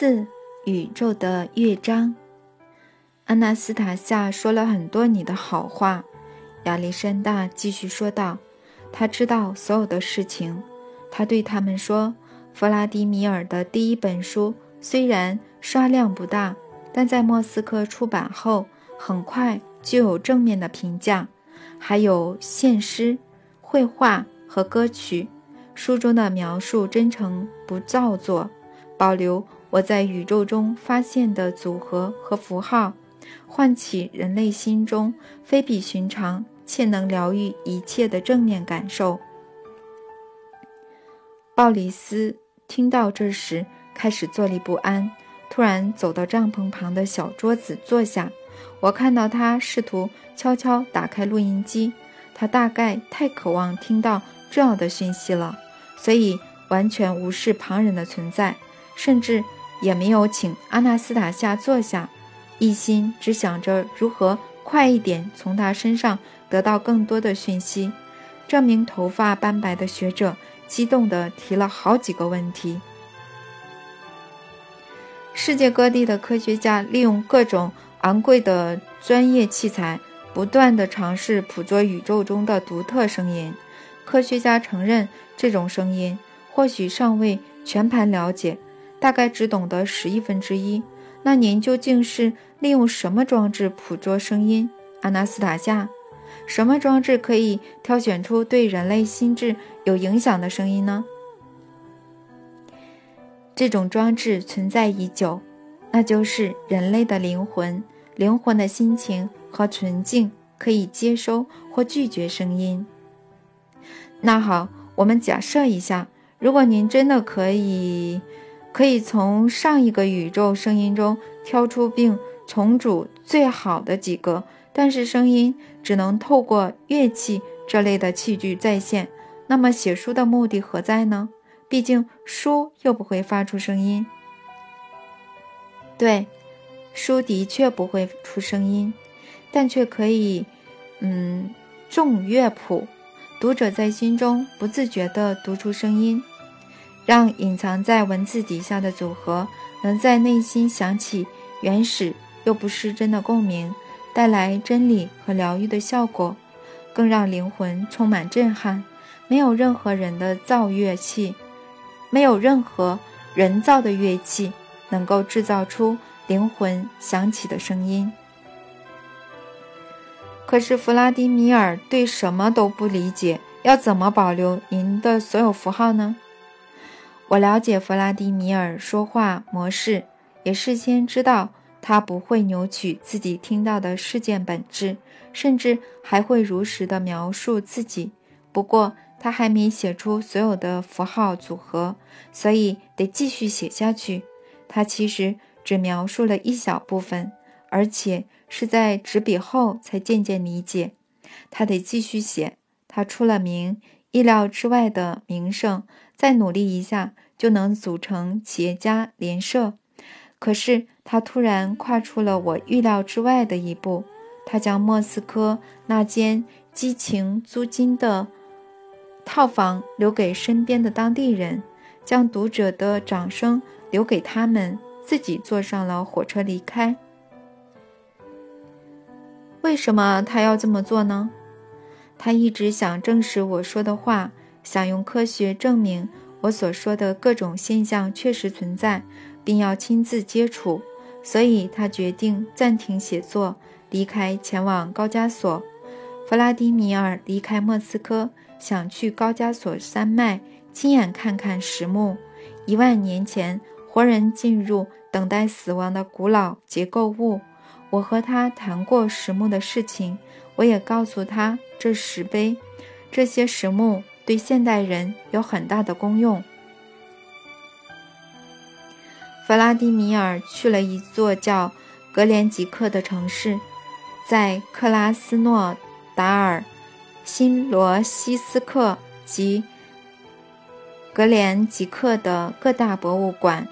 四宇宙的乐章。安娜斯塔夏说了很多你的好话，亚历山大继续说道。他知道所有的事情。他对他们说：“弗拉迪米尔的第一本书虽然刷量不大，但在莫斯科出版后，很快就有正面的评价。还有现诗、绘画和歌曲，书中的描述真诚不造作，保留我在宇宙中发现的组合和符号，唤起人类心中非比寻常。”且能疗愈一切的正面感受。鲍里斯听到这时开始坐立不安，突然走到帐篷旁的小桌子坐下。我看到他试图悄悄打开录音机，他大概太渴望听到重要的讯息了，所以完全无视旁人的存在，甚至也没有请阿纳斯塔夏坐下，一心只想着如何快一点从他身上。得到更多的讯息，这名头发斑白的学者激动地提了好几个问题。世界各地的科学家利用各种昂贵的专业器材，不断地尝试捕捉宇宙中的独特声音。科学家承认，这种声音或许尚未全盘了解，大概只懂得十亿分之一。那您究竟是利用什么装置捕捉声音，阿纳斯塔夏？什么装置可以挑选出对人类心智有影响的声音呢？这种装置存在已久，那就是人类的灵魂。灵魂的心情和纯净可以接收或拒绝声音。那好，我们假设一下，如果您真的可以，可以从上一个宇宙声音中挑出并重组最好的几个。但是声音只能透过乐器这类的器具再现，那么写书的目的何在呢？毕竟书又不会发出声音。对，书的确不会出声音，但却可以，嗯，重乐谱，读者在心中不自觉地读出声音，让隐藏在文字底下的组合能在内心响起原始又不失真的共鸣。带来真理和疗愈的效果，更让灵魂充满震撼。没有任何人的造乐器，没有任何人造的乐器能够制造出灵魂响起的声音。可是弗拉迪米尔对什么都不理解，要怎么保留您的所有符号呢？我了解弗拉迪米尔说话模式，也事先知道。他不会扭曲自己听到的事件本质，甚至还会如实的描述自己。不过，他还没写出所有的符号组合，所以得继续写下去。他其实只描述了一小部分，而且是在执笔后才渐渐理解。他得继续写。他出了名，意料之外的名声，再努力一下就能组成企业家联社。可是他突然跨出了我预料之外的一步，他将莫斯科那间激情租金的套房留给身边的当地人，将读者的掌声留给他们，自己坐上了火车离开。为什么他要这么做呢？他一直想证实我说的话，想用科学证明我所说的各种现象确实存在。并要亲自接触，所以他决定暂停写作，离开，前往高加索。弗拉迪米尔离开莫斯科，想去高加索山脉亲眼看看石墓。一万年前，活人进入等待死亡的古老结构物。我和他谈过石墓的事情，我也告诉他这石碑，这些石墓对现代人有很大的功用。弗拉迪米尔去了一座叫格连吉克的城市，在克拉斯诺达尔、新罗西斯克及格连吉克的各大博物馆，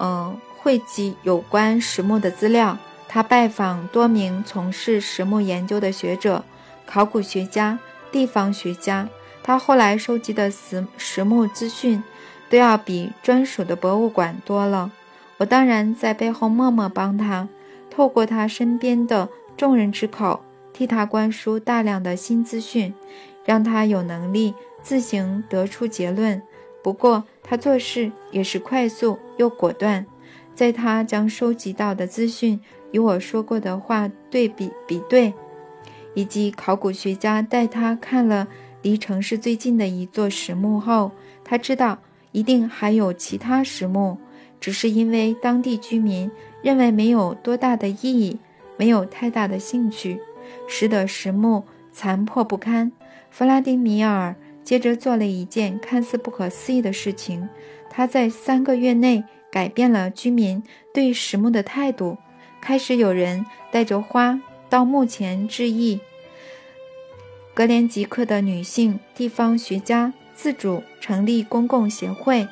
嗯，汇集有关石墓的资料。他拜访多名从事石墓研究的学者、考古学家、地方学家。他后来收集的石石墓资讯。都要比专属的博物馆多了。我当然在背后默默帮他，透过他身边的众人之口，替他灌输大量的新资讯，让他有能力自行得出结论。不过，他做事也是快速又果断。在他将收集到的资讯与我说过的话对比比对，以及考古学家带他看了离城市最近的一座石墓后，他知道一定还有其他石墓，只是因为当地居民认为没有多大的意义，没有太大的兴趣，使得石墓残破不堪。弗拉迪米尔接着做了一件看似不可思议的事情，他在三个月内。改变了居民对石墓的态度，开始有人带着花到目前致意。格连吉克的女性地方学家自主成立公共协会，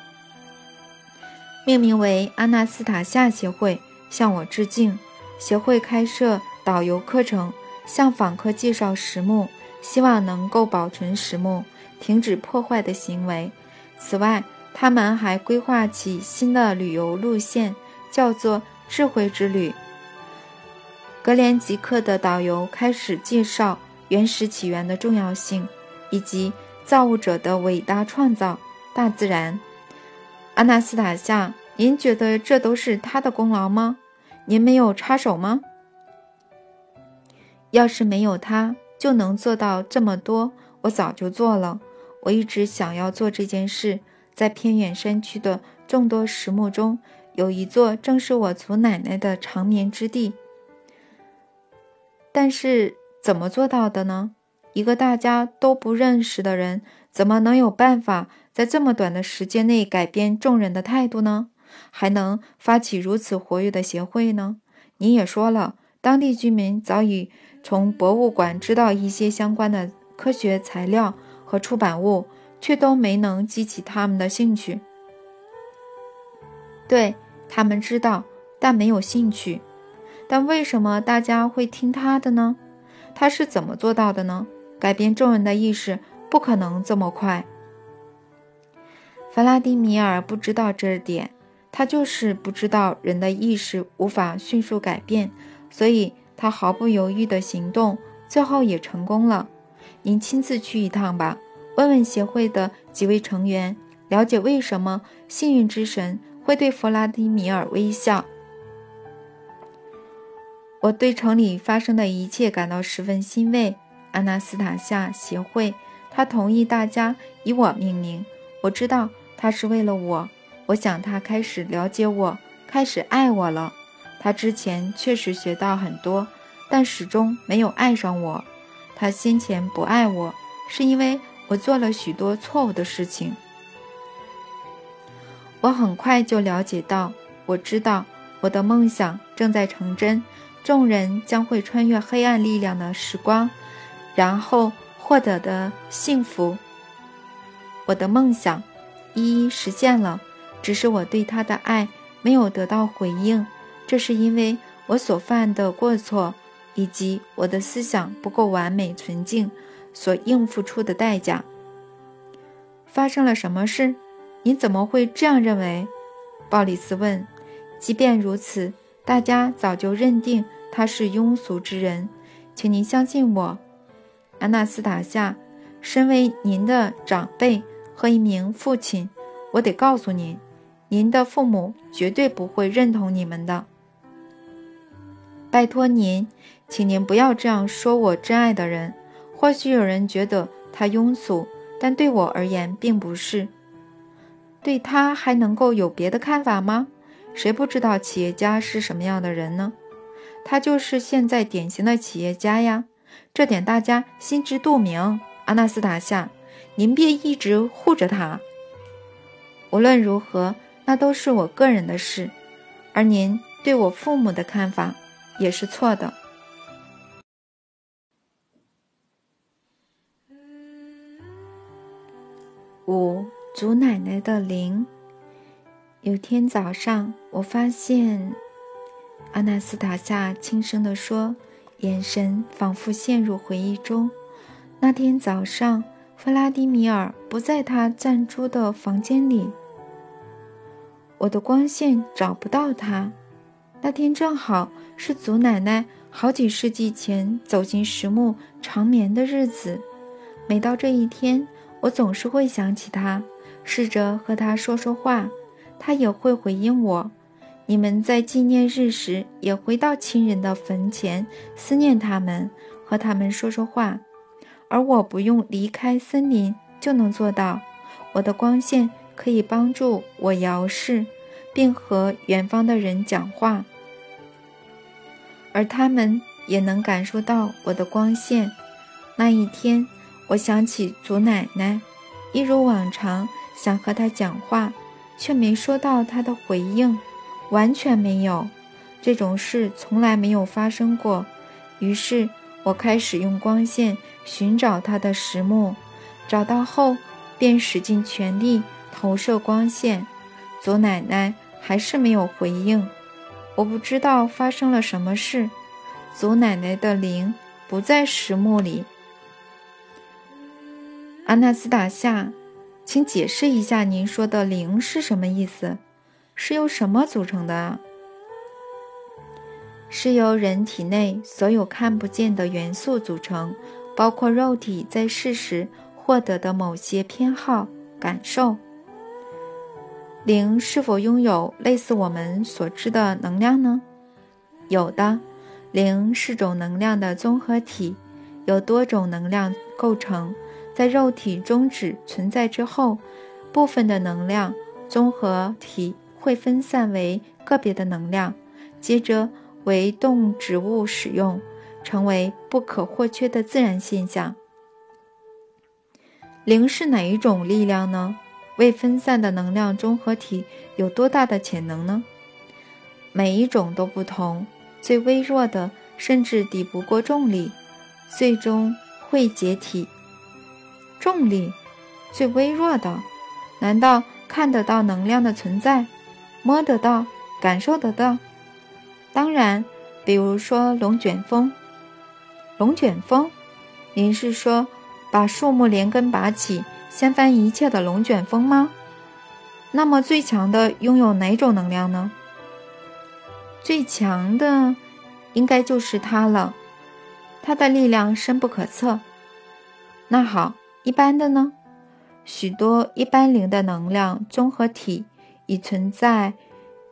命名为阿纳斯塔夏协会，向我致敬。协会开设导游课程，向访客介绍石墓，希望能够保存石墓，停止破坏的行为。此外，他们还规划起新的旅游路线，叫做“智慧之旅”。格连吉克的导游开始介绍原始起源的重要性，以及造物者的伟大创造——大自然。阿纳斯塔夏，您觉得这都是他的功劳吗？您没有插手吗？要是没有他，就能做到这么多，我早就做了。我一直想要做这件事。在偏远山区的众多石墓中，有一座正是我祖奶奶的长眠之地。但是怎么做到的呢？一个大家都不认识的人，怎么能有办法在这么短的时间内改变众人的态度呢？还能发起如此活跃的协会呢？你也说了，当地居民早已从博物馆知道一些相关的科学材料和出版物。却都没能激起他们的兴趣。对他们知道，但没有兴趣。但为什么大家会听他的呢？他是怎么做到的呢？改变众人的意识不可能这么快。弗拉迪米尔不知道这点，他就是不知道人的意识无法迅速改变，所以他毫不犹豫的行动，最后也成功了。您亲自去一趟吧。问问协会的几位成员，了解为什么幸运之神会对弗拉迪米尔微笑。我对城里发生的一切感到十分欣慰。阿纳斯塔夏协会，他同意大家以我命名。我知道他是为了我。我想他开始了解我，开始爱我了。他之前确实学到很多，但始终没有爱上我。他先前不爱我，是因为。我做了许多错误的事情，我很快就了解到，我知道我的梦想正在成真，众人将会穿越黑暗力量的时光，然后获得的幸福。我的梦想一一实现了，只是我对他的爱没有得到回应，这是因为我所犯的过错，以及我的思想不够完美纯净。所应付出的代价。发生了什么事？你怎么会这样认为？鲍里斯问。即便如此，大家早就认定他是庸俗之人。请您相信我，安娜斯塔夏。身为您的长辈和一名父亲，我得告诉您，您的父母绝对不会认同你们的。拜托您，请您不要这样说我真爱的人。或许有人觉得他庸俗，但对我而言并不是。对他还能够有别的看法吗？谁不知道企业家是什么样的人呢？他就是现在典型的企业家呀，这点大家心知肚明。阿纳斯塔夏，您别一直护着他。无论如何，那都是我个人的事，而您对我父母的看法也是错的。五祖奶奶的灵。有天早上，我发现，阿纳斯塔夏轻声地说，眼神仿佛陷入回忆中。那天早上，弗拉迪米尔不在他暂住的房间里。我的光线找不到他。那天正好是祖奶奶好几世纪前走进石墓长眠的日子。每到这一天，我总是会想起他，试着和他说说话，他也会回应我。你们在纪念日时也回到亲人的坟前，思念他们，和他们说说话，而我不用离开森林就能做到。我的光线可以帮助我遥视，并和远方的人讲话，而他们也能感受到我的光线。那一天，我想起祖奶奶，一如往常想和她讲话，却没收到她的回应。完全没有，这种事从来没有发生过。于是我开始用光线寻找他的石墓，找到后便使尽全力投射光线。祖奶奶还是没有回应，我不知道发生了什么事。祖奶奶的灵不在石墓里。阿纳斯塔夏，请解释一下您说的灵是什么意思？是由什么组成的啊？是由人体内所有看不见的元素组成，包括肉体在世时获得的某些偏好、感受。灵是否拥有类似我们所知的能量呢？有的，灵是种能量的综合体，由多种能量构成。在肉体终止存在之后，部分的能量综合体。会分散为个别的能量，接着为动植物使用，成为不可或缺的自然现象。零是哪一种力量呢？未分散的能量综合体有多大的潜能呢？每一种都不同，最微弱的甚至抵不过重力，最终会解体。重力最微弱的，难道看得到能量的存在？摸得到，感受得到。当然，比如说龙卷风。龙卷风，您是说把树木连根拔起、掀翻一切的龙卷风吗？那么最强的拥有哪种能量呢？最强的，应该就是它了。它的力量深不可测。那好，一般的呢？许多一般灵的能量综合体。已存在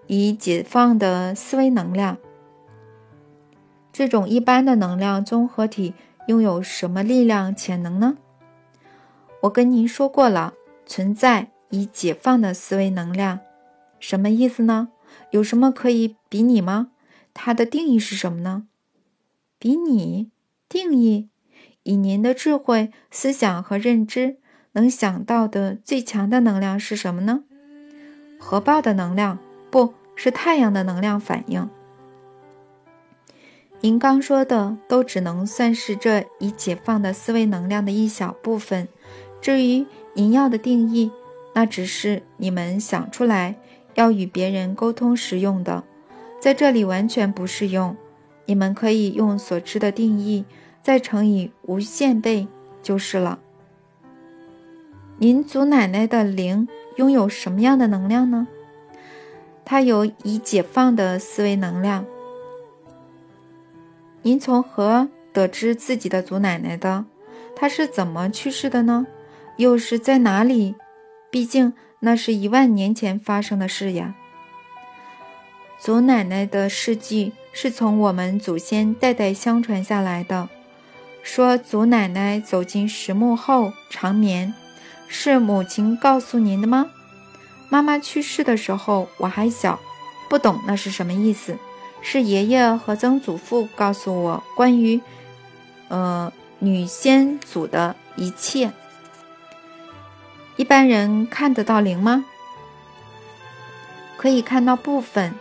已解放的思维能量。这种一般的能量综合体拥有什么力量潜能呢？我跟您说过了，存在已解放的思维能量。什么意思呢？有什么可以比拟吗？它的定义是什么呢？比拟定义，以您的智慧、思想和认知能想到的最强的能量是什么呢？核爆的能量不是太阳的能量反应。您刚说的都只能算是这已解放的思维能量的一小部分。至于您要的定义，那只是你们想出来要与别人沟通时用的，在这里完全不适用。你们可以用所知的定义再乘以无限倍就是了。您祖奶奶的灵。拥有什么样的能量呢？它有已解放的思维能量。您从何得知自己的祖奶奶的？她是怎么去世的呢？又是在哪里？毕竟那是一万年前发生的事呀。祖奶奶的事迹是从我们祖先代代相传下来的。说祖奶奶走进石墓后长眠。是母亲告诉您的吗？妈妈去世的时候我还小，不懂那是什么意思。是爷爷和曾祖父告诉我关于，呃，女先祖的一切。一般人看得到灵吗？可以看到部分，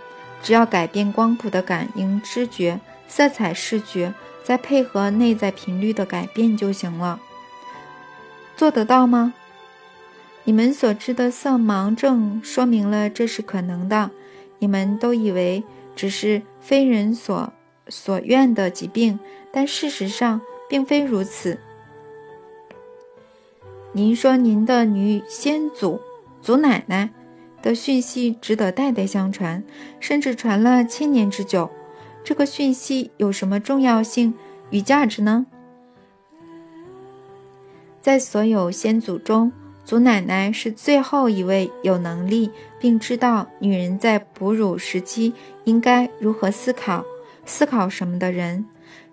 只要改变光谱的感应知觉、色彩视觉，再配合内在频率的改变就行了。做得到吗？你们所知的色盲症说明了这是可能的。你们都以为只是非人所所愿的疾病，但事实上并非如此。您说您的女先祖、祖奶奶的讯息值得代代相传，甚至传了千年之久。这个讯息有什么重要性与价值呢？在所有先祖中，祖奶奶是最后一位有能力并知道女人在哺乳时期应该如何思考、思考什么的人。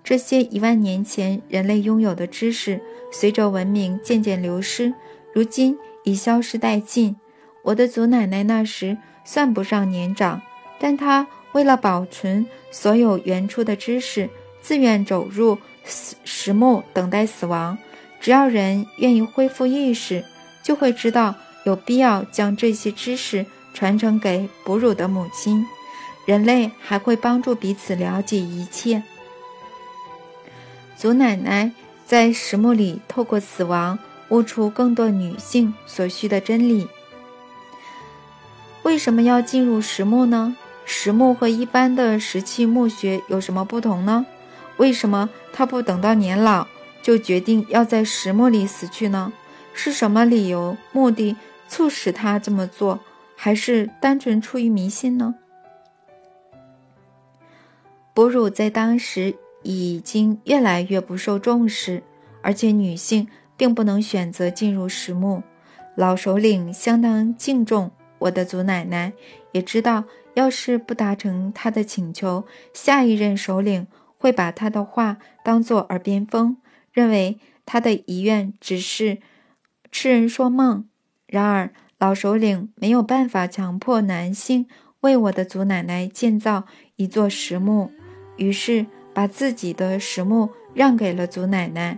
这些一万年前人类拥有的知识，随着文明渐渐流失，如今已消失殆尽。我的祖奶奶那时算不上年长，但她为了保存所有原初的知识，自愿走入死石墓等待死亡。只要人愿意恢复意识，就会知道有必要将这些知识传承给哺乳的母亲。人类还会帮助彼此了解一切。祖奶奶在石墓里透过死亡悟出更多女性所需的真理。为什么要进入石墓呢？石墓和一般的石器墓穴有什么不同呢？为什么他不等到年老就决定要在石墓里死去呢？是什么理由、目的促使他这么做？还是单纯出于迷信呢？哺乳在当时。已经越来越不受重视，而且女性并不能选择进入石墓。老首领相当敬重我的祖奶奶，也知道要是不达成他的请求，下一任首领会把他的话当作耳边风，认为他的遗愿只是痴人说梦。然而，老首领没有办法强迫男性为我的祖奶奶建造一座石墓，于是。把自己的石墓让给了祖奶奶，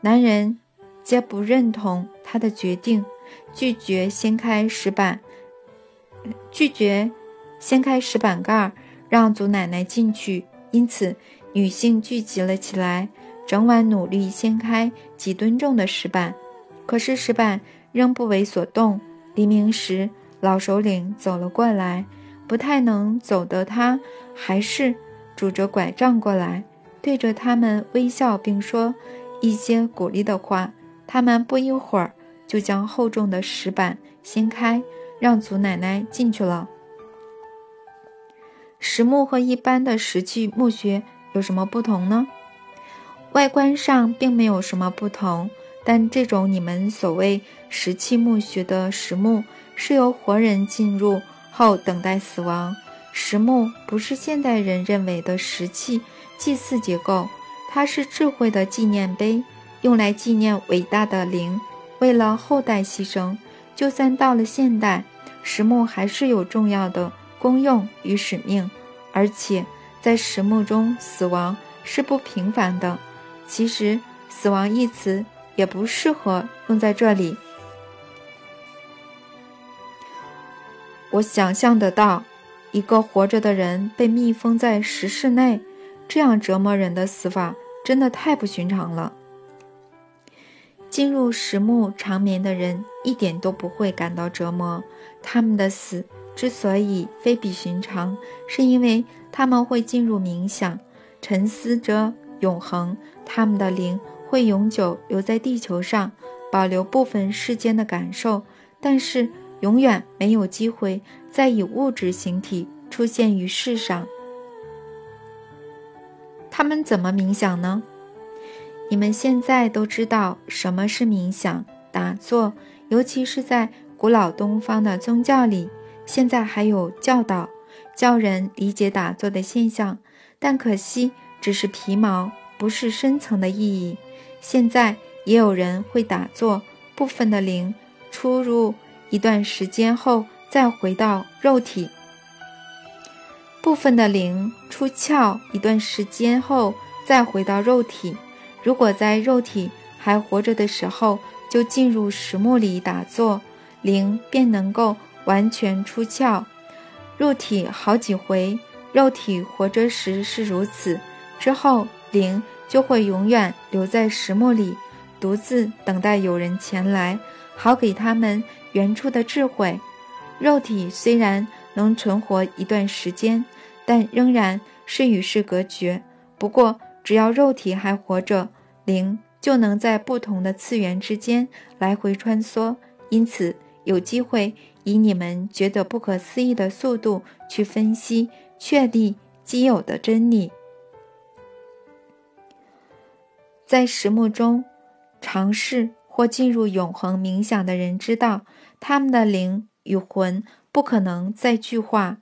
男人皆不认同他的决定，拒绝掀开石板，拒绝掀开石板盖，让祖奶奶进去。因此，女性聚集了起来，整晚努力掀开几吨重的石板，可是石板仍不为所动。黎明时，老首领走了过来，不太能走的他，还是。拄着拐杖过来，对着他们微笑，并说一些鼓励的话。他们不一会儿就将厚重的石板掀开，让祖奶奶进去了。石墓和一般的石器墓穴有什么不同呢？外观上并没有什么不同，但这种你们所谓石器墓穴的石墓是由活人进入后等待死亡。石墓不是现代人认为的石器祭祀结构，它是智慧的纪念碑，用来纪念伟大的灵，为了后代牺牲。就算到了现代，石墓还是有重要的功用与使命。而且，在石墓中，死亡是不平凡的。其实，死亡一词也不适合用在这里。我想象得到。一个活着的人被密封在石室内，这样折磨人的死法真的太不寻常了。进入石墓长眠的人一点都不会感到折磨，他们的死之所以非比寻常，是因为他们会进入冥想，沉思着永恒。他们的灵会永久留在地球上，保留部分世间的感受，但是。永远没有机会再以物质形体出现于世上。他们怎么冥想呢？你们现在都知道什么是冥想、打坐，尤其是在古老东方的宗教里，现在还有教导教人理解打坐的现象。但可惜只是皮毛，不是深层的意义。现在也有人会打坐，部分的灵出入。一段时间后，再回到肉体。部分的灵出窍，一段时间后再回到肉体。如果在肉体还活着的时候就进入石墓里打坐，灵便能够完全出窍。肉体好几回，肉体活着时是如此，之后灵就会永远留在石墓里，独自等待有人前来，好给他们。原初的智慧，肉体虽然能存活一段时间，但仍然是与世隔绝。不过，只要肉体还活着，灵就能在不同的次元之间来回穿梭，因此有机会以你们觉得不可思议的速度去分析、确立既有的真理。在石木中尝试或进入永恒冥想的人知道，他们的灵与魂不可能再具化，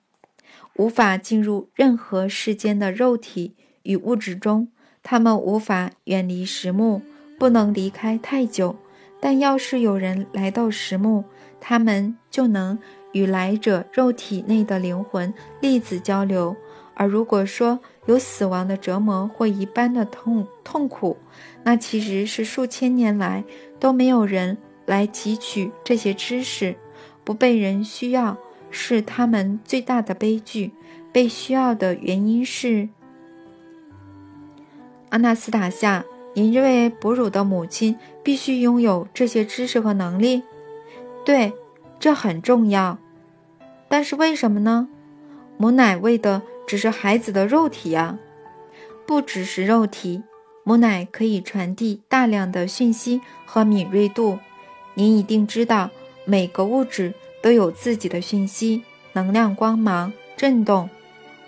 无法进入任何世间的肉体与物质中。他们无法远离石木，不能离开太久。但要是有人来到石木，他们就能与来者肉体内的灵魂粒子交流。而如果说有死亡的折磨或一般的痛痛苦，那其实是数千年来都没有人来汲取这些知识，不被人需要是他们最大的悲剧。被需要的原因是，阿纳斯塔夏，您认为哺乳的母亲必须拥有这些知识和能力？对，这很重要。但是为什么呢？母奶喂的只是孩子的肉体呀，不只是肉体。母奶可以传递大量的讯息和敏锐度。您一定知道，每个物质都有自己的讯息、能量、光芒、震动。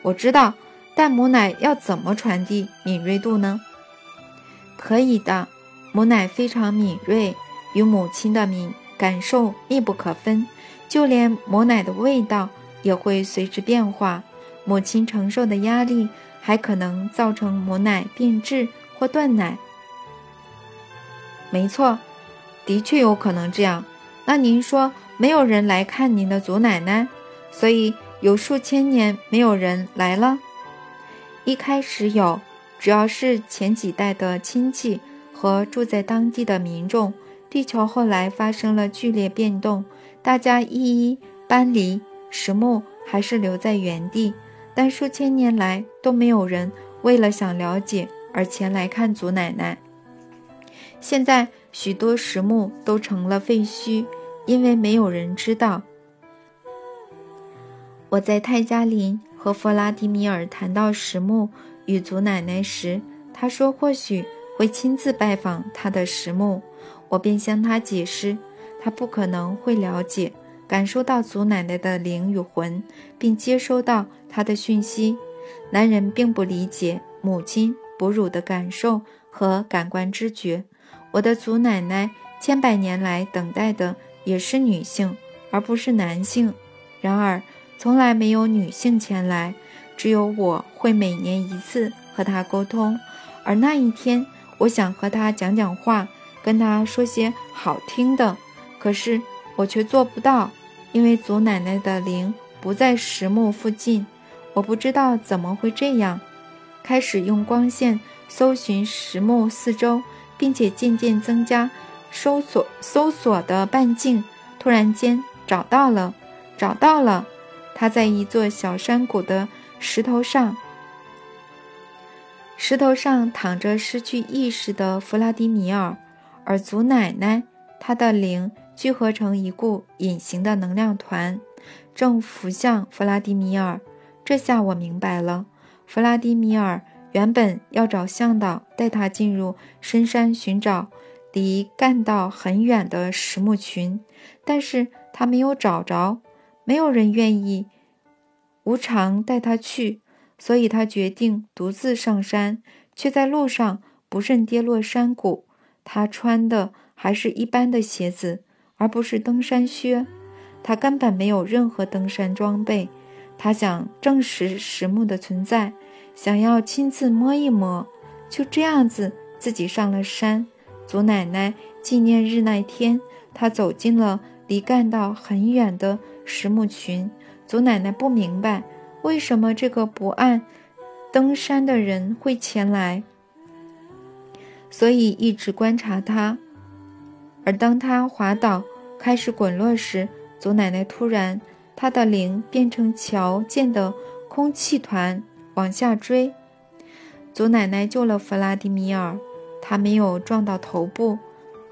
我知道，但母奶要怎么传递敏锐度呢？可以的，母奶非常敏锐，与母亲的敏感受密不可分。就连母奶的味道也会随之变化。母亲承受的压力还可能造成母奶变质。或断奶，没错，的确有可能这样。那您说没有人来看您的祖奶奶，所以有数千年没有人来了。一开始有，主要是前几代的亲戚和住在当地的民众。地球后来发生了剧烈变动，大家一一搬离，石木还是留在原地。但数千年来都没有人为了想了解。而前来看祖奶奶。现在许多石墓都成了废墟，因为没有人知道。我在泰加林和弗拉迪米尔谈到石墓与祖奶奶时，他说或许会亲自拜访他的石墓。我便向他解释，他不可能会了解、感受到祖奶奶的灵与魂，并接收到她的讯息。男人并不理解母亲。哺乳的感受和感官知觉，我的祖奶奶千百年来等待的也是女性，而不是男性。然而，从来没有女性前来，只有我会每年一次和她沟通。而那一天，我想和她讲讲话，跟她说些好听的，可是我却做不到，因为祖奶奶的灵不在石墓附近。我不知道怎么会这样。开始用光线搜寻石墓四周，并且渐渐增加搜索搜索的半径。突然间找到了，找到了！他在一座小山谷的石头上，石头上躺着失去意识的弗拉迪米尔，而祖奶奶，她的灵聚合成一股隐形的能量团，正浮向弗拉迪米尔。这下我明白了。弗拉迪米尔原本要找向导带他进入深山寻找离干道很远的石木群，但是他没有找着，没有人愿意无偿带他去，所以他决定独自上山，却在路上不慎跌落山谷。他穿的还是一般的鞋子，而不是登山靴，他根本没有任何登山装备。他想证实石木的存在，想要亲自摸一摸。就这样子，自己上了山。祖奶奶纪念日那天，他走进了离干道很远的石木群。祖奶奶不明白为什么这个不按登山的人会前来，所以一直观察他。而当他滑倒开始滚落时，祖奶奶突然。他的灵变成瞧见的空气团往下追。祖奶奶救了弗拉迪米尔，他没有撞到头部，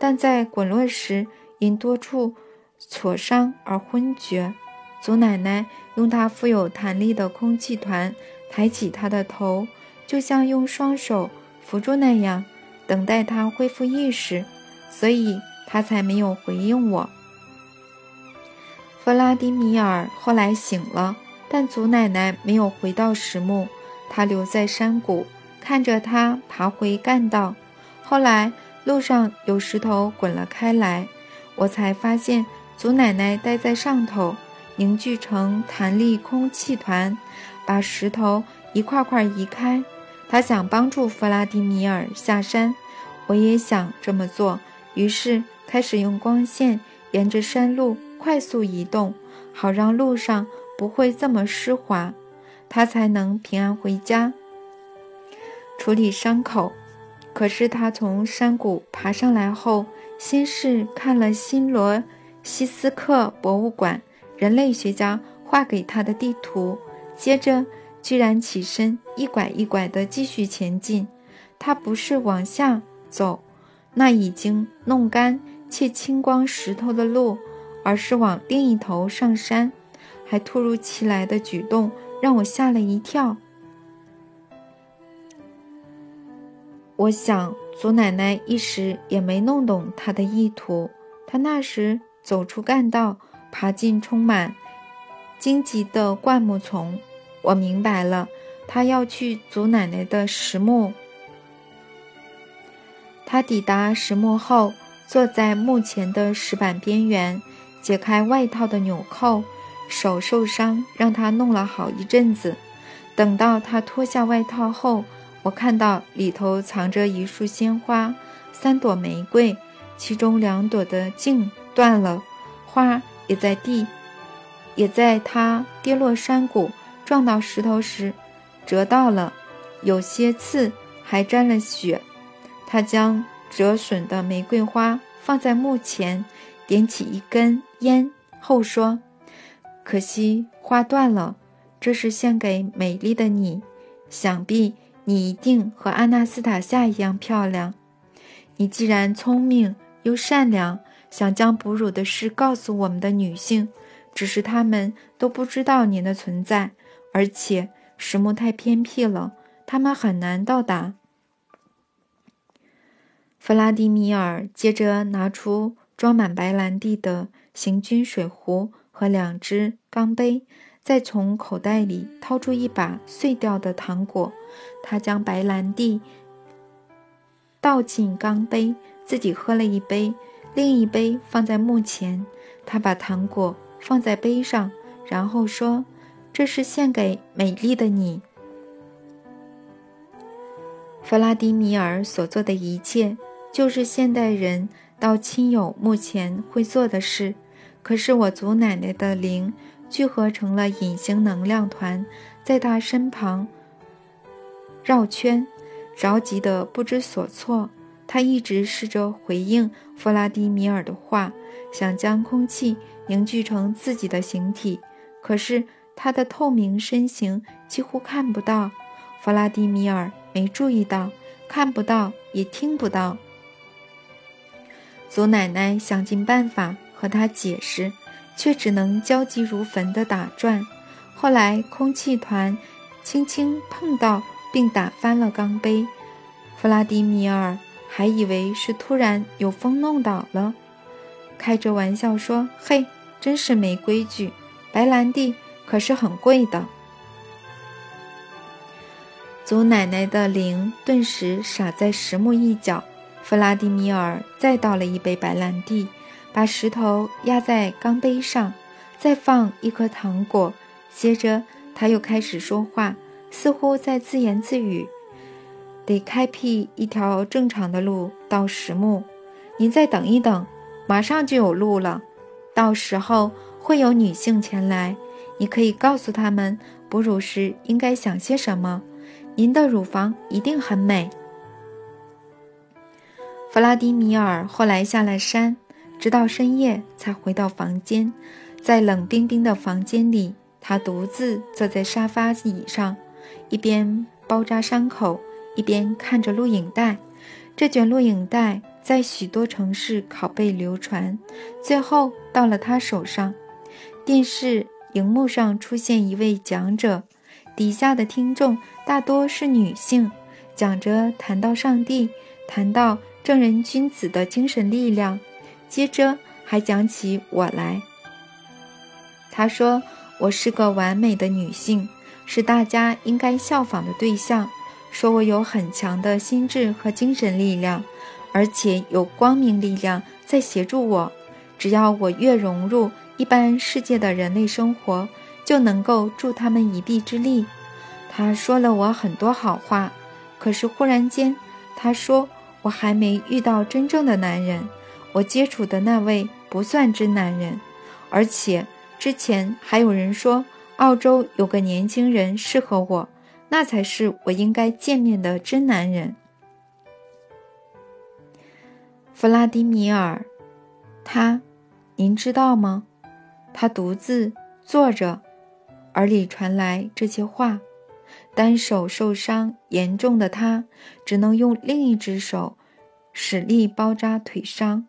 但在滚落时因多处挫伤而昏厥。祖奶奶用她富有弹力的空气团抬起他的头，就像用双手扶住那样，等待他恢复意识，所以他才没有回应我。弗拉迪米尔后来醒了，但祖奶奶没有回到石墓，她留在山谷，看着他爬回干道。后来路上有石头滚了开来，我才发现祖奶奶待在上头，凝聚成弹力空气团，把石头一块块移开。她想帮助弗拉迪米尔下山，我也想这么做，于是开始用光线沿着山路。快速移动，好让路上不会这么湿滑，他才能平安回家处理伤口。可是他从山谷爬上来后，先是看了新罗西斯克博物馆人类学家画给他的地图，接着居然起身一拐一拐地继续前进。他不是往下走，那已经弄干切清光石头的路。而是往另一头上山，还突如其来的举动让我吓了一跳。我想，祖奶奶一时也没弄懂他的意图。他那时走出干道，爬进充满荆棘的灌木丛。我明白了，他要去祖奶奶的石墓。他抵达石墓后，坐在墓前的石板边缘。解开外套的纽扣，手受伤，让他弄了好一阵子。等到他脱下外套后，我看到里头藏着一束鲜花，三朵玫瑰，其中两朵的茎断了，花也在地，也在他跌落山谷撞到石头时折到了，有些刺还沾了血。他将折损的玫瑰花放在墓前。点起一根烟后说：“可惜花断了，这是献给美丽的你。想必你一定和安娜斯塔夏一样漂亮。你既然聪明又善良，想将哺乳的事告诉我们的女性，只是她们都不知道您的存在，而且石墓太偏僻了，她们很难到达。”弗拉迪米尔接着拿出。装满白兰地的行军水壶和两只钢杯，再从口袋里掏出一把碎掉的糖果。他将白兰地倒进钢杯，自己喝了一杯，另一杯放在墓前。他把糖果放在杯上，然后说：“这是献给美丽的你。”弗拉迪米尔所做的一切，就是现代人。到亲友墓前会做的事，可是我祖奶奶的灵聚合成了隐形能量团，在她身旁绕圈，着急得不知所措。她一直试着回应弗拉迪米尔的话，想将空气凝聚成自己的形体，可是他的透明身形几乎看不到。弗拉迪米尔没注意到，看不到，也听不到。祖奶奶想尽办法和他解释，却只能焦急如焚地打转。后来，空气团轻轻碰到并打翻了钢杯。弗拉迪米尔还以为是突然有风弄倒了，开着玩笑说：“嘿，真是没规矩！白兰地可是很贵的。”祖奶奶的灵顿时傻在石木一角。弗拉迪米尔再倒了一杯白兰地，把石头压在钢杯上，再放一颗糖果。接着他又开始说话，似乎在自言自语：“得开辟一条正常的路到石墓。您再等一等，马上就有路了。到时候会有女性前来，你可以告诉他们哺乳时应该想些什么。您的乳房一定很美。”弗拉迪米尔后来下了山，直到深夜才回到房间。在冷冰冰的房间里，他独自坐在沙发椅上，一边包扎伤口，一边看着录影带。这卷录影带在许多城市拷贝流传，最后到了他手上。电视荧幕上出现一位讲者，底下的听众大多是女性，讲着谈到上帝，谈到。正人君子的精神力量，接着还讲起我来。他说我是个完美的女性，是大家应该效仿的对象。说我有很强的心智和精神力量，而且有光明力量在协助我。只要我越融入一般世界的人类生活，就能够助他们一臂之力。他说了我很多好话，可是忽然间，他说我还没遇到真正的男人，我接触的那位不算真男人，而且之前还有人说澳洲有个年轻人适合我。那才是我应该见面的真男人，弗拉迪米尔。他，您知道吗？他独自坐着，耳里传来这些话。单手受伤严重的他，只能用另一只手使力包扎腿伤。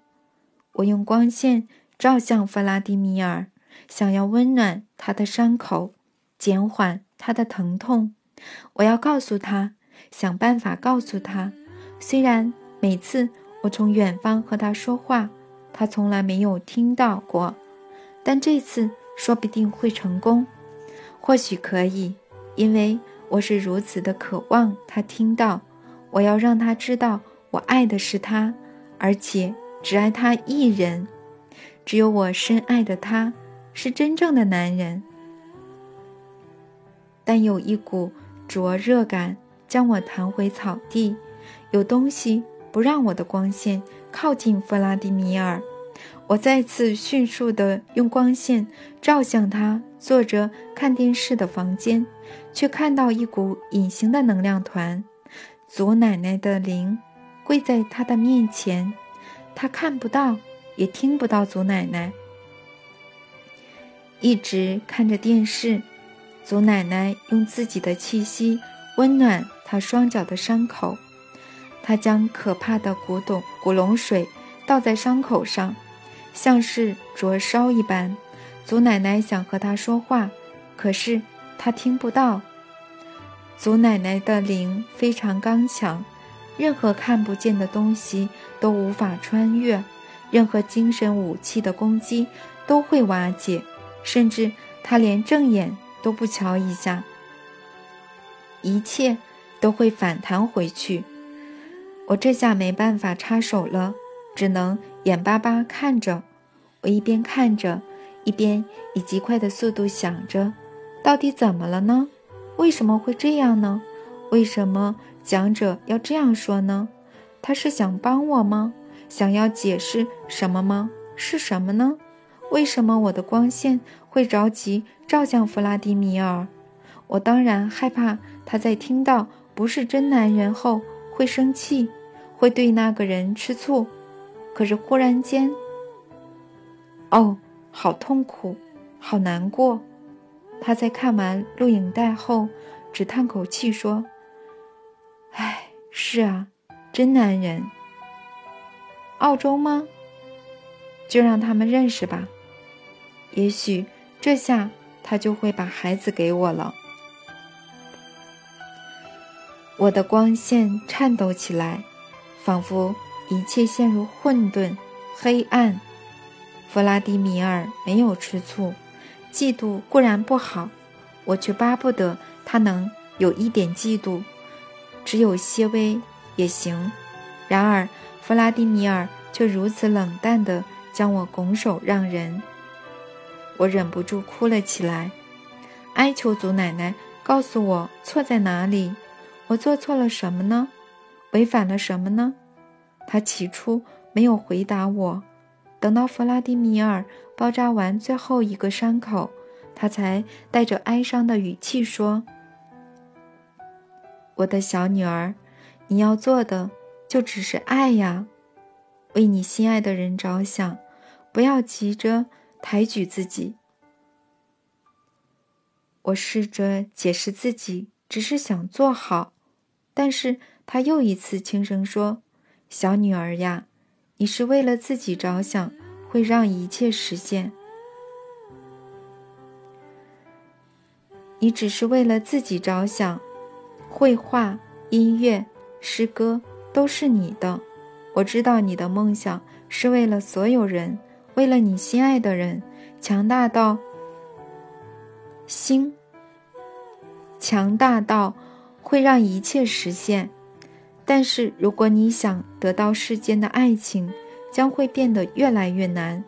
我用光线照向弗拉迪米尔，想要温暖他的伤口，减缓他的疼痛。我要告诉他，想办法告诉他。虽然每次我从远方和他说话，他从来没有听到过，但这次说不定会成功。或许可以，因为我是如此的渴望他听到。我要让他知道，我爱的是他，而且只爱他一人。只有我深爱的他，是真正的男人。但有一股。灼热感将我弹回草地，有东西不让我的光线靠近弗拉迪米尔。我再次迅速地用光线照向他坐着看电视的房间，却看到一股隐形的能量团。祖奶奶的灵跪在他的面前，他看不到，也听不到祖奶奶，一直看着电视。祖奶奶用自己的气息温暖他双脚的伤口，她将可怕的古董古龙水倒在伤口上，像是灼烧一般。祖奶奶想和他说话，可是他听不到。祖奶奶的灵非常刚强，任何看不见的东西都无法穿越，任何精神武器的攻击都会瓦解，甚至他连正眼。都不瞧一下，一切都会反弹回去。我这下没办法插手了，只能眼巴巴看着。我一边看着，一边以极快的速度想着：到底怎么了呢？为什么会这样呢？为什么讲者要这样说呢？他是想帮我吗？想要解释什么吗？是什么呢？为什么我的光线会着急照向弗拉迪米尔？我当然害怕他在听到不是真男人后会生气，会对那个人吃醋。可是忽然间，哦，好痛苦，好难过。他在看完录影带后，只叹口气说：“唉，是啊，真男人。澳洲吗？就让他们认识吧。”也许这下他就会把孩子给我了。我的光线颤抖起来，仿佛一切陷入混沌、黑暗。弗拉迪米尔没有吃醋，嫉妒固然不好，我却巴不得他能有一点嫉妒，只有些微也行。然而弗拉迪米尔却如此冷淡地将我拱手让人。我忍不住哭了起来，哀求祖奶奶告诉我错在哪里，我做错了什么呢？违反了什么呢？她起初没有回答我，等到弗拉迪米尔包扎完最后一个伤口，他才带着哀伤的语气说：“我的小女儿，你要做的就只是爱呀，为你心爱的人着想，不要急着。”抬举自己，我试着解释自己只是想做好，但是他又一次轻声说：“小女儿呀，你是为了自己着想，会让一切实现。你只是为了自己着想，绘画、音乐、诗歌都是你的。我知道你的梦想是为了所有人。”为了你心爱的人，强大到心，强大到会让一切实现。但是，如果你想得到世间的爱情，将会变得越来越难。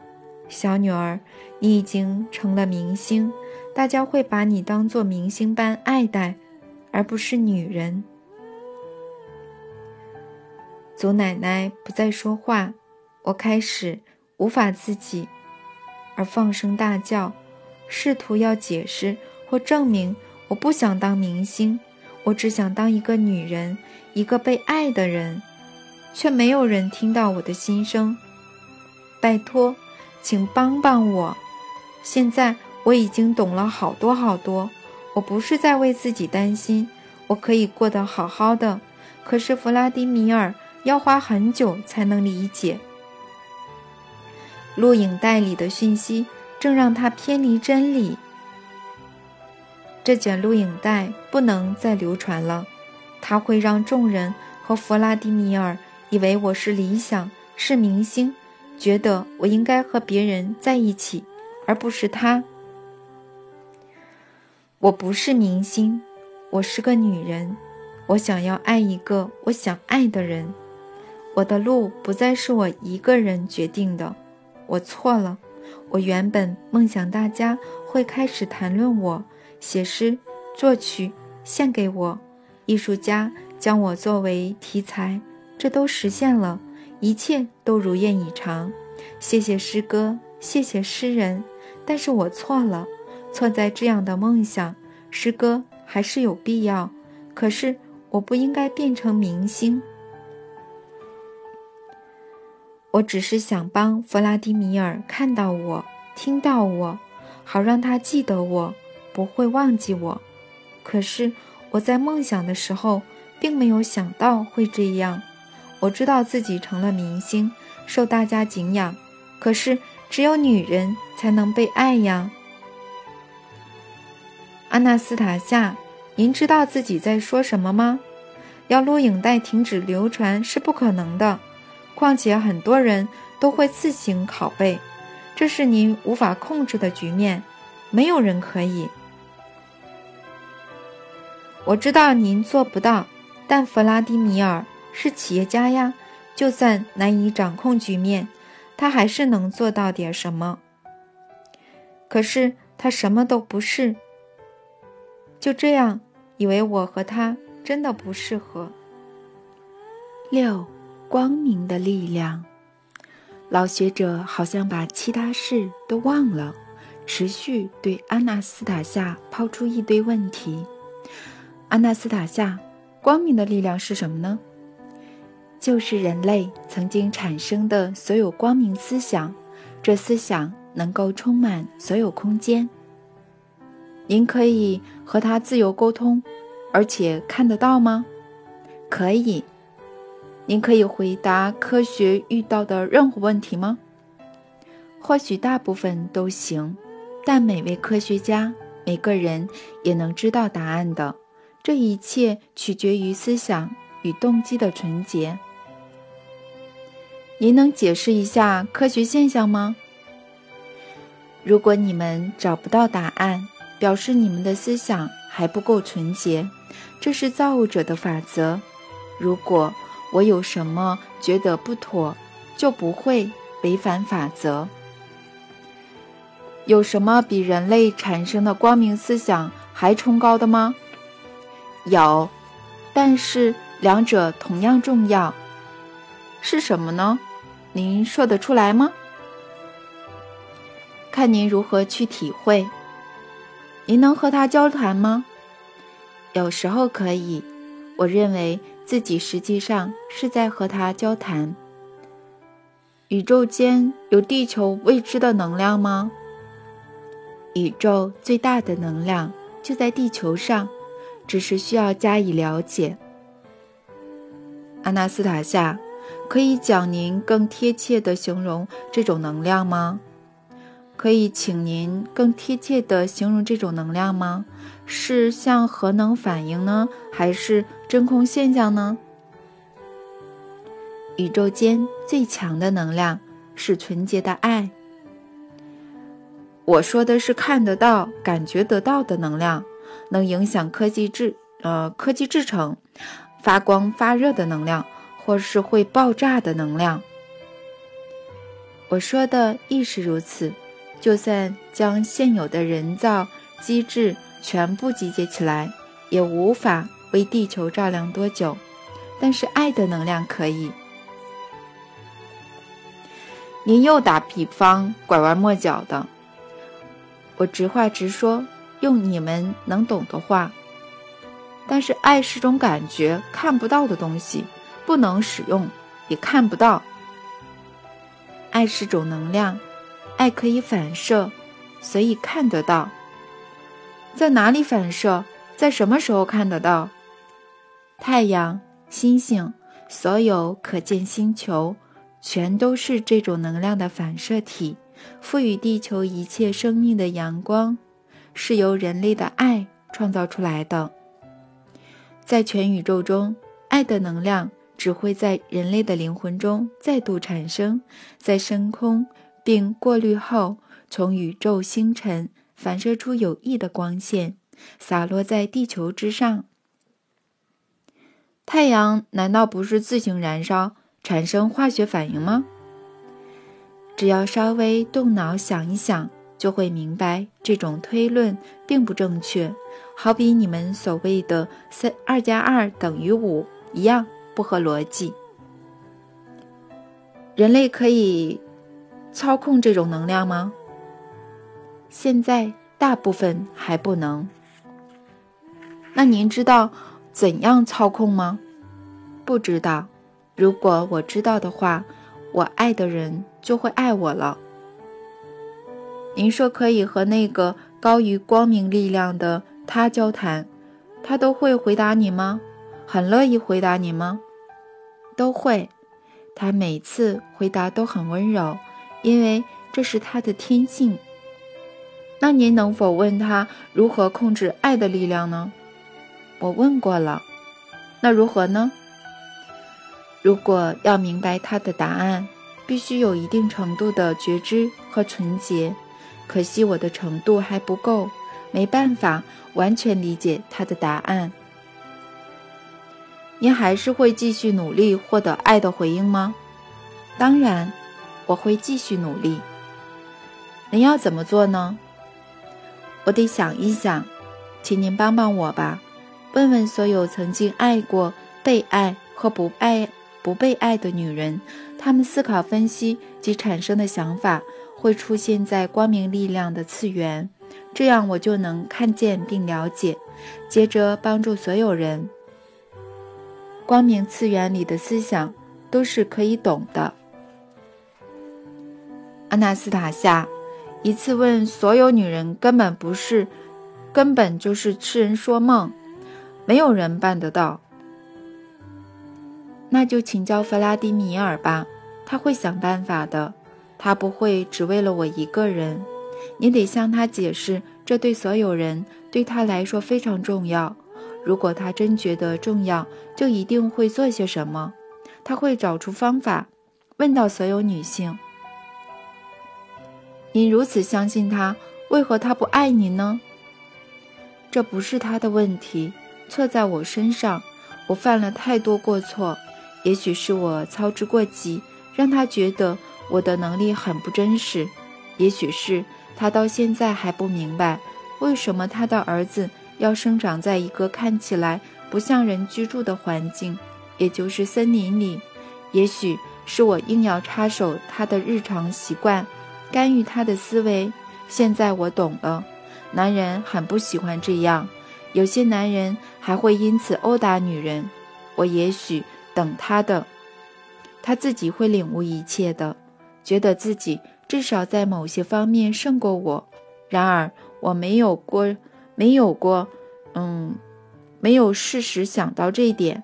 小女儿，你已经成了明星，大家会把你当做明星般爱戴，而不是女人。祖奶奶不再说话，我开始无法自己，而放声大叫。试图要解释或证明，我不想当明星，我只想当一个女人，一个被爱的人，却没有人听到我的心声。拜托，请帮帮我！现在我已经懂了好多好多，我不是在为自己担心，我可以过得好好的。可是弗拉迪米尔要花很久才能理解录影带里的讯息。正让他偏离真理。这卷录影带不能再流传了，它会让众人和弗拉迪米尔以为我是理想，是明星，觉得我应该和别人在一起，而不是他。我不是明星，我是个女人，我想要爱一个我想爱的人。我的路不再是我一个人决定的，我错了。我原本梦想大家会开始谈论我，写诗、作曲献给我，艺术家将我作为题材，这都实现了，一切都如愿以偿。谢谢诗歌，谢谢诗人，但是我错了，错在这样的梦想，诗歌还是有必要，可是我不应该变成明星。我只是想帮弗拉迪米尔看到我，听到我，好让他记得我，不会忘记我。可是我在梦想的时候，并没有想到会这样。我知道自己成了明星，受大家敬仰。可是只有女人才能被爱呀。阿纳斯塔夏，您知道自己在说什么吗？要录影带停止流传是不可能的。况且很多人都会自行拷贝，这是您无法控制的局面，没有人可以。我知道您做不到，但弗拉迪米尔是企业家呀，就算难以掌控局面，他还是能做到点什么。可是他什么都不是，就这样以为我和他真的不适合。六。光明的力量，老学者好像把其他事都忘了，持续对安娜斯塔夏抛出一堆问题。安娜斯塔夏，光明的力量是什么呢？就是人类曾经产生的所有光明思想，这思想能够充满所有空间。您可以和他自由沟通，而且看得到吗？可以。您可以回答科学遇到的任何问题吗？或许大部分都行，但每位科学家、每个人也能知道答案的。这一切取决于思想与动机的纯洁。您能解释一下科学现象吗？如果你们找不到答案，表示你们的思想还不够纯洁，这是造物者的法则。如果我有什么觉得不妥，就不会违反法则。有什么比人类产生的光明思想还崇高的吗？有，但是两者同样重要。是什么呢？您说得出来吗？看您如何去体会。您能和他交谈吗？有时候可以。我认为。自己实际上是在和他交谈。宇宙间有地球未知的能量吗？宇宙最大的能量就在地球上，只是需要加以了解。阿纳斯塔夏，可以讲您更贴切的形容这种能量吗？可以请您更贴切的形容这种能量吗？是像核能反应呢，还是真空现象呢？宇宙间最强的能量是纯洁的爱。我说的是看得到、感觉得到的能量，能影响科技制呃科技制成、发光发热的能量，或是会爆炸的能量。我说的亦是如此。就算将现有的人造机制全部集结起来，也无法为地球照亮多久。但是爱的能量可以。您又打比方，拐弯抹角的。我直话直说，用你们能懂的话。但是爱是种感觉，看不到的东西，不能使用，也看不到。爱是种能量，爱可以反射，所以看得到。在哪里反射？在什么时候看得到？太阳、星星，所有可见星球。全都是这种能量的反射体，赋予地球一切生命的阳光，是由人类的爱创造出来的。在全宇宙中，爱的能量只会在人类的灵魂中再度产生，在升空并过滤后，从宇宙星辰反射出有益的光线，洒落在地球之上。太阳难道不是自行燃烧？产生化学反应吗？只要稍微动脑想一想，就会明白这种推论并不正确。好比你们所谓的“三二加二等于五”一样，不合逻辑。人类可以操控这种能量吗？现在大部分还不能。那您知道怎样操控吗？不知道。如果我知道的话，我爱的人就会爱我了。您说可以和那个高于光明力量的他交谈，他都会回答你吗？很乐意回答你吗？都会。他每次回答都很温柔，因为这是他的天性。那您能否问他如何控制爱的力量呢？我问过了。那如何呢？如果要明白他的答案，必须有一定程度的觉知和纯洁。可惜我的程度还不够，没办法完全理解他的答案。您还是会继续努力获得爱的回应吗？当然，我会继续努力。您要怎么做呢？我得想一想，请您帮帮我吧。问问所有曾经爱过、被爱和不爱。不被爱的女人，她们思考、分析及产生的想法会出现在光明力量的次元，这样我就能看见并了解，接着帮助所有人。光明次元里的思想都是可以懂的。阿纳斯塔夏一次问所有女人，根本不是，根本就是痴人说梦，没有人办得到。那就请教弗拉迪米尔吧，他会想办法的。他不会只为了我一个人，你得向他解释，这对所有人对他来说非常重要。如果他真觉得重要，就一定会做些什么。他会找出方法，问到所有女性：“您如此相信他，为何他不爱您呢？”这不是他的问题，错在我身上。我犯了太多过错。也许是我操之过急，让他觉得我的能力很不真实；也许是他到现在还不明白，为什么他的儿子要生长在一个看起来不像人居住的环境，也就是森林里；也许是我硬要插手他的日常习惯，干预他的思维。现在我懂了，男人很不喜欢这样，有些男人还会因此殴打女人。我也许。等他的，他自己会领悟一切的，觉得自己至少在某些方面胜过我。然而我没有过，没有过，嗯，没有事实想到这一点。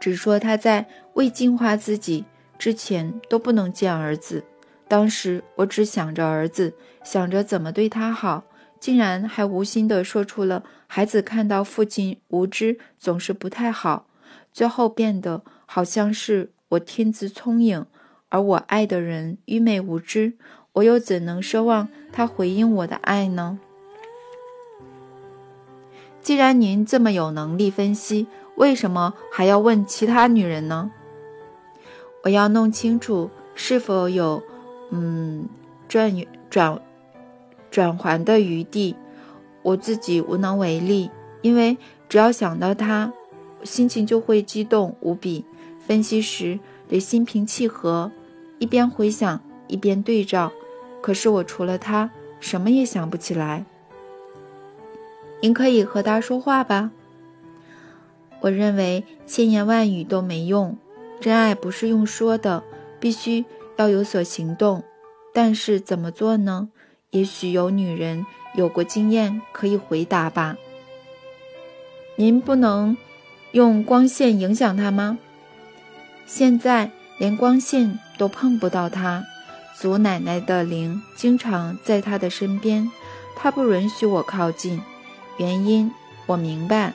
只说他在未净化自己之前都不能见儿子。当时我只想着儿子，想着怎么对他好，竟然还无心地说出了孩子看到父亲无知总是不太好。最后变得好像是我天资聪颖，而我爱的人愚昧无知。我又怎能奢望他回应我的爱呢？既然您这么有能力分析，为什么还要问其他女人呢？我要弄清楚是否有，嗯，转转转还的余地。我自己无能为力，因为只要想到他，心情就会激动无比。分析时得心平气和，一边回想一边对照。可是我除了他，什么也想不起来。您可以和他说话吧。我认为千言万语都没用。真爱不是用说的，必须要有所行动。但是怎么做呢？也许有女人有过经验，可以回答吧。您不能用光线影响他吗？现在连光线都碰不到他。祖奶奶的灵经常在他的身边，他不允许我靠近。原因我明白。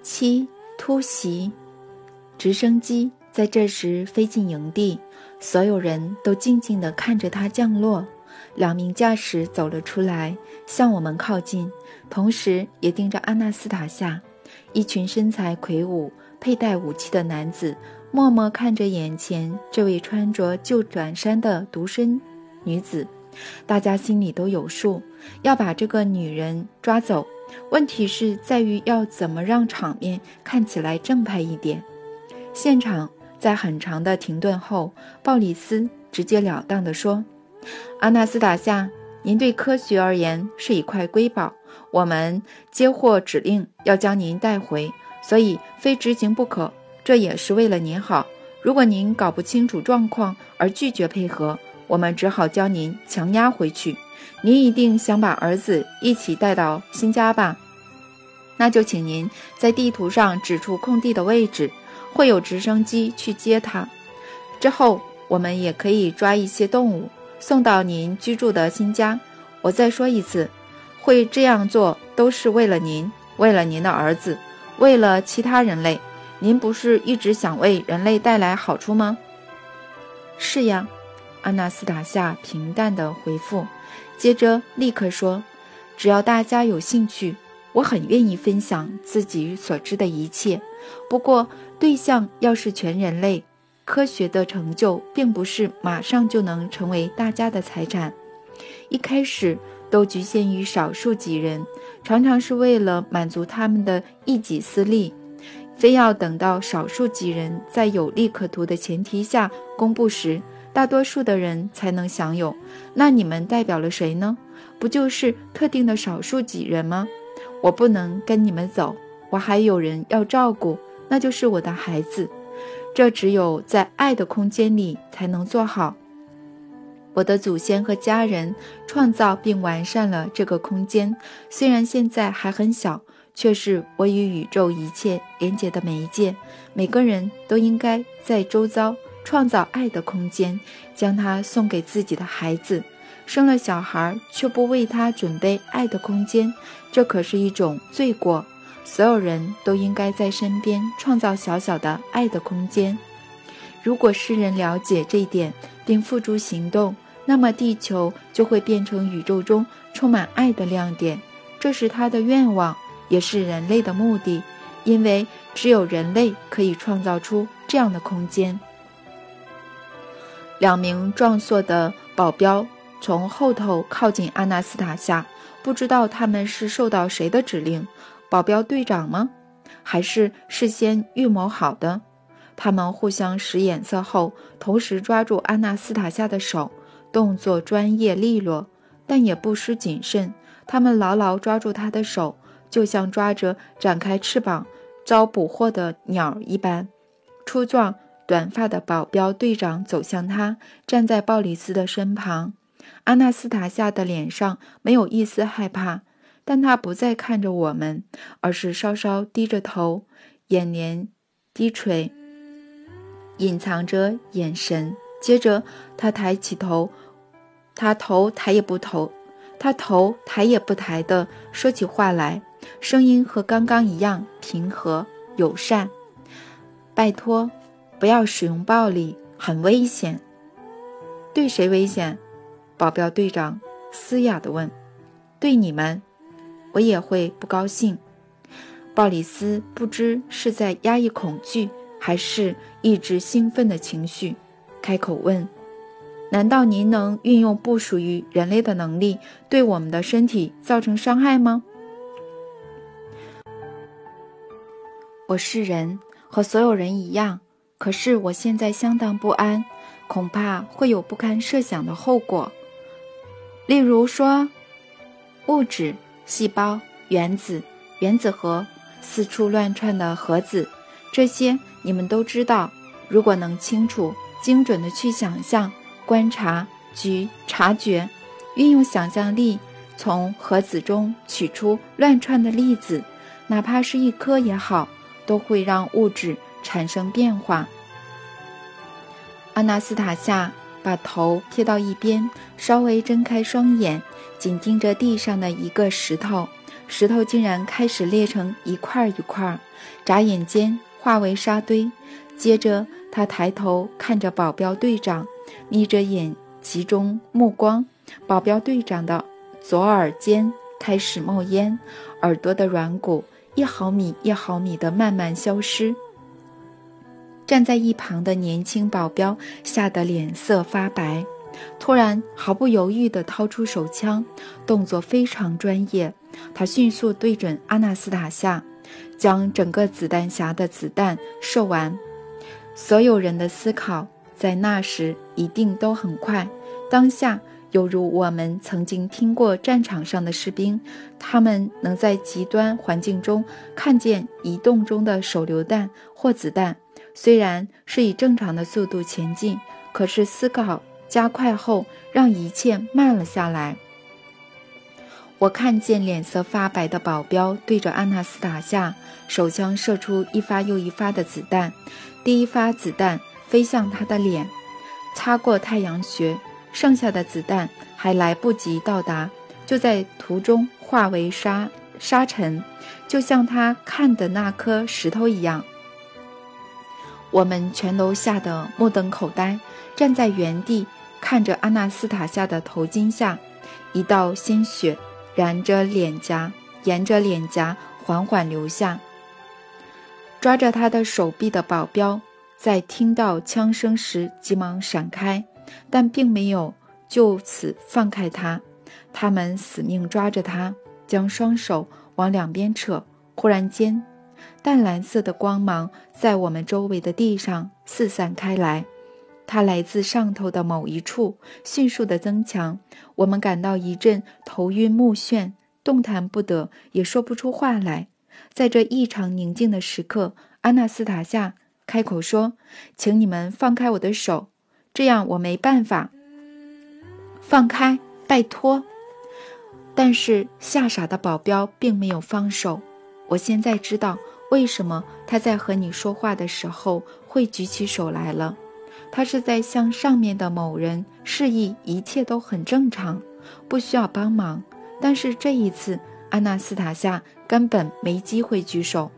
七突袭，直升机在这时飞进营地，所有人都静静地看着它降落。两名驾驶走了出来，向我们靠近，同时也盯着阿纳斯塔夏。一群身材魁梧、佩戴武器的男子默默看着眼前这位穿着旧短衫的独身女子，大家心里都有数，要把这个女人抓走。问题是在于要怎么让场面看起来正派一点。现场在很长的停顿后，鲍里斯直截了当地说：“阿纳斯塔夏，您对科学而言是一块瑰宝，我们接获指令要将您带回，所以非执行不可。这也是为了您好。如果您搞不清楚状况而拒绝配合，我们只好将您强压回去。”您一定想把儿子一起带到新家吧？那就请您在地图上指出空地的位置，会有直升机去接他。之后，我们也可以抓一些动物送到您居住的新家。我再说一次，会这样做都是为了您，为了您的儿子，为了其他人类。您不是一直想为人类带来好处吗？是呀，阿纳斯塔夏平淡的回复。接着立刻说：“只要大家有兴趣，我很愿意分享自己所知的一切。不过，对象要是全人类，科学的成就并不是马上就能成为大家的财产。一开始都局限于少数几人，常常是为了满足他们的一己私利。非要等到少数几人在有利可图的前提下公布时。”大多数的人才能享有，那你们代表了谁呢？不就是特定的少数几人吗？我不能跟你们走，我还有人要照顾，那就是我的孩子。这只有在爱的空间里才能做好。我的祖先和家人创造并完善了这个空间，虽然现在还很小，却是我与宇宙一切连接的媒介。每个人都应该在周遭。创造爱的空间，将它送给自己的孩子。生了小孩却不为他准备爱的空间，这可是一种罪过。所有人都应该在身边创造小小的爱的空间。如果世人了解这一点并付诸行动，那么地球就会变成宇宙中充满爱的亮点。这是他的愿望，也是人类的目的，因为只有人类可以创造出这样的空间。两名壮硕的保镖从后头靠近阿纳斯塔夏，不知道他们是受到谁的指令，保镖队长吗？还是事先预谋好的？他们互相使眼色后，同时抓住阿纳斯塔夏的手，动作专业利落，但也不失谨慎。他们牢牢抓住他的手，就像抓着展开翅膀招捕获的鸟一般，粗壮。短发的保镖队长走向他，站在鲍里斯的身旁。阿纳斯塔夏的脸上没有一丝害怕，但他不再看着我们，而是稍稍低着头，眼帘低垂，隐藏着眼神。接着，他抬起头，他头抬也不头，他头抬也不抬的说起话来，声音和刚刚一样平和友善。拜托，不要使用暴力，很危险。对谁危险？保镖队长嘶哑地问。对你们，我也会不高兴。鲍里斯不知是在压抑恐惧，还是抑制兴奋的情绪，开口问。难道您能运用不属于人类的能力，对我们的身体造成伤害吗？我是人，和所有人一样。可是我现在相当不安，恐怕会有不堪设想的后果。例如说，物质、细胞、原子、原子核、四处乱窜的核子，这些你们都知道。如果能清楚、精准地去想象。观察、及察觉，运用想象力，从核子中取出乱窜的粒子，哪怕是一颗也好，都会让物质产生变化。阿纳斯塔夏把头贴到一边，稍微睁开双眼，紧盯着地上的一个石头。石头竟然开始裂成一块一块，眨眼间化为沙堆。接着，他抬头看着保镖队长。眯着眼，集中目光。保镖队长的左耳尖开始冒烟，耳朵的软骨一毫米一毫米地慢慢消失。站在一旁的年轻保镖吓得脸色发白，突然毫不犹豫地掏出手枪，动作非常专业。他迅速对准阿纳斯塔夏，将整个子弹匣的子弹射完。所有人的思考。在那时一定都很快。当下犹如我们曾经听过战场上的士兵，他们能在极端环境中看见移动中的手榴弹或子弹，虽然是以正常的速度前进，可是思考加快后让一切慢了下来。我看见脸色发白的保镖对着安娜斯塔夏手枪射出一发又一发的子弹，第一发子弹。飞向他的脸，擦过太阳穴，剩下的子弹还来不及到达，就在途中化为沙沙尘，就像他看的那颗石头一样。我们全都吓得目瞪口呆，站在原地看着阿纳斯塔夏的头巾下，一道鲜血染着脸颊，沿着脸颊缓缓流下。抓着他的手臂的保镖。在听到枪声时，急忙闪开，但并没有就此放开他。他们死命抓着他，将双手往两边扯。忽然间，淡蓝色的光芒在我们周围的地上四散开来，它来自上头的某一处，迅速的增强。我们感到一阵头晕目眩，动弹不得，也说不出话来。在这异常宁静的时刻，阿纳斯塔夏。开口说：“请你们放开我的手，这样我没办法。放开，拜托。”但是吓傻的保镖并没有放手。我现在知道为什么他在和你说话的时候会举起手来了。他是在向上面的某人示意一切都很正常，不需要帮忙。但是这一次，安娜斯塔夏根本没机会举手。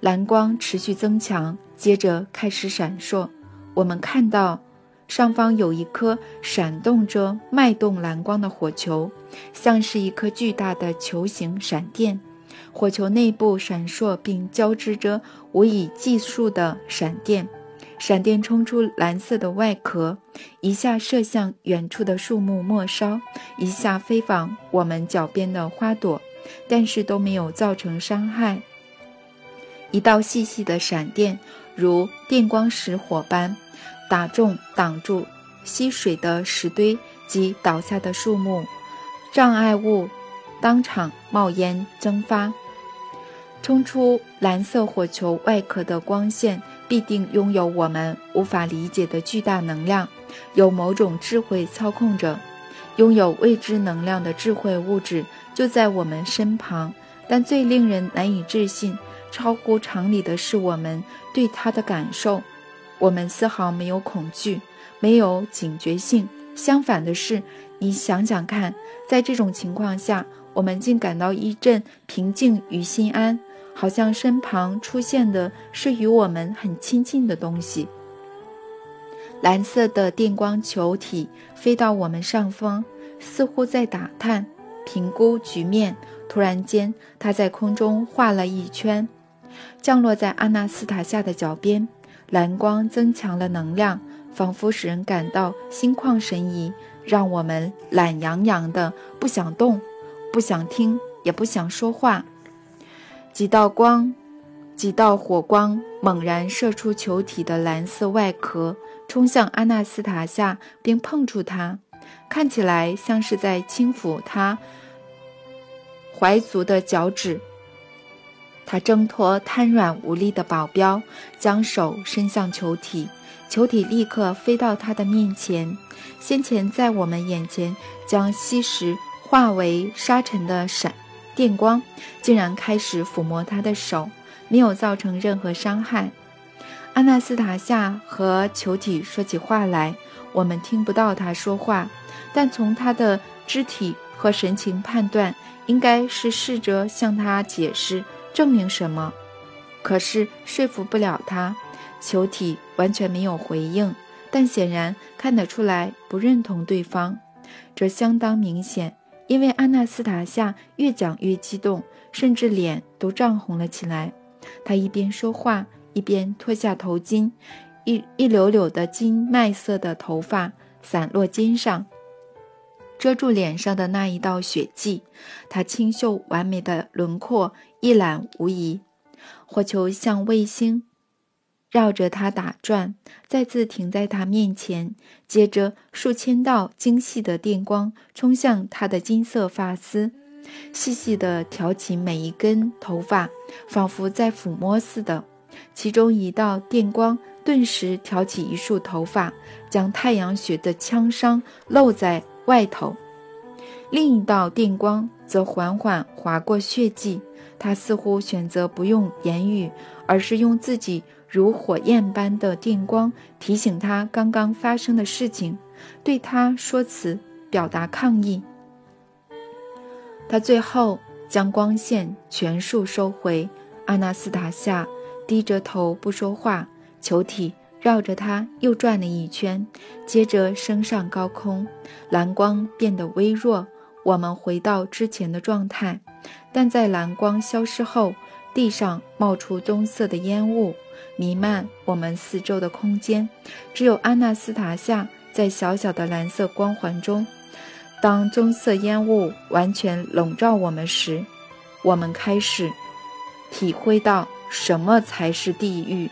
蓝光持续增强。接着开始闪烁，我们看到上方有一颗闪动着脉动蓝光的火球，像是一颗巨大的球形闪电。火球内部闪烁并交织着无以计数的闪电，闪电冲出蓝色的外壳，一下射向远处的树木末梢，一下飞往我们脚边的花朵，但是都没有造成伤害。一道细细的闪电。如电光石火般打中挡住溪水的石堆及倒下的树木，障碍物当场冒烟蒸发。冲出蓝色火球外壳的光线必定拥有我们无法理解的巨大能量，有某种智慧操控着。拥有未知能量的智慧物质就在我们身旁，但最令人难以置信。超乎常理的是，我们对它的感受，我们丝毫没有恐惧，没有警觉性。相反的是，你想想看，在这种情况下，我们竟感到一阵平静与心安，好像身旁出现的是与我们很亲近的东西。蓝色的电光球体飞到我们上方，似乎在打探、评估局面。突然间，它在空中画了一圈，降落在阿纳斯塔夏的脚边。蓝光增强了能量，仿佛使人感到心旷神怡，让我们懒洋洋的，不想动，不想听，也不想说话。几道光，几道火光猛然射出球体的蓝色外壳。冲向阿纳斯塔夏，并碰触它，看起来像是在轻抚他怀足的脚趾。他挣脱瘫软无力的保镖，将手伸向球体，球体立刻飞到他的面前。先前在我们眼前将吸食化为沙尘的闪电光，竟然开始抚摸他的手，没有造成任何伤害。阿纳斯塔夏和球体说起话来，我们听不到他说话，但从他的肢体和神情判断，应该是试着向他解释、证明什么。可是说服不了他，球体完全没有回应，但显然看得出来不认同对方。这相当明显，因为阿纳斯塔夏越讲越激动，甚至脸都涨红了起来。他一边说话。一边脱下头巾，一一绺绺的金麦色的头发散落肩上，遮住脸上的那一道血迹。他清秀完美的轮廓一览无遗。火球像卫星，绕着它打转，再次停在它面前。接着，数千道精细的电光冲向它的金色发丝，细细地挑起每一根头发，仿佛在抚摸似的。其中一道电光顿时挑起一束头发，将太阳穴的枪伤露在外头；另一道电光则缓缓划过血迹。他似乎选择不用言语，而是用自己如火焰般的电光提醒他刚刚发生的事情，对他说辞，表达抗议。他最后将光线全数收回。阿纳斯塔夏。低着头不说话，球体绕着它又转了一圈，接着升上高空，蓝光变得微弱，我们回到之前的状态。但在蓝光消失后，地上冒出棕色的烟雾，弥漫我们四周的空间。只有安纳斯塔夏在小小的蓝色光环中。当棕色烟雾完全笼罩我们时，我们开始体会到。什么才是地狱？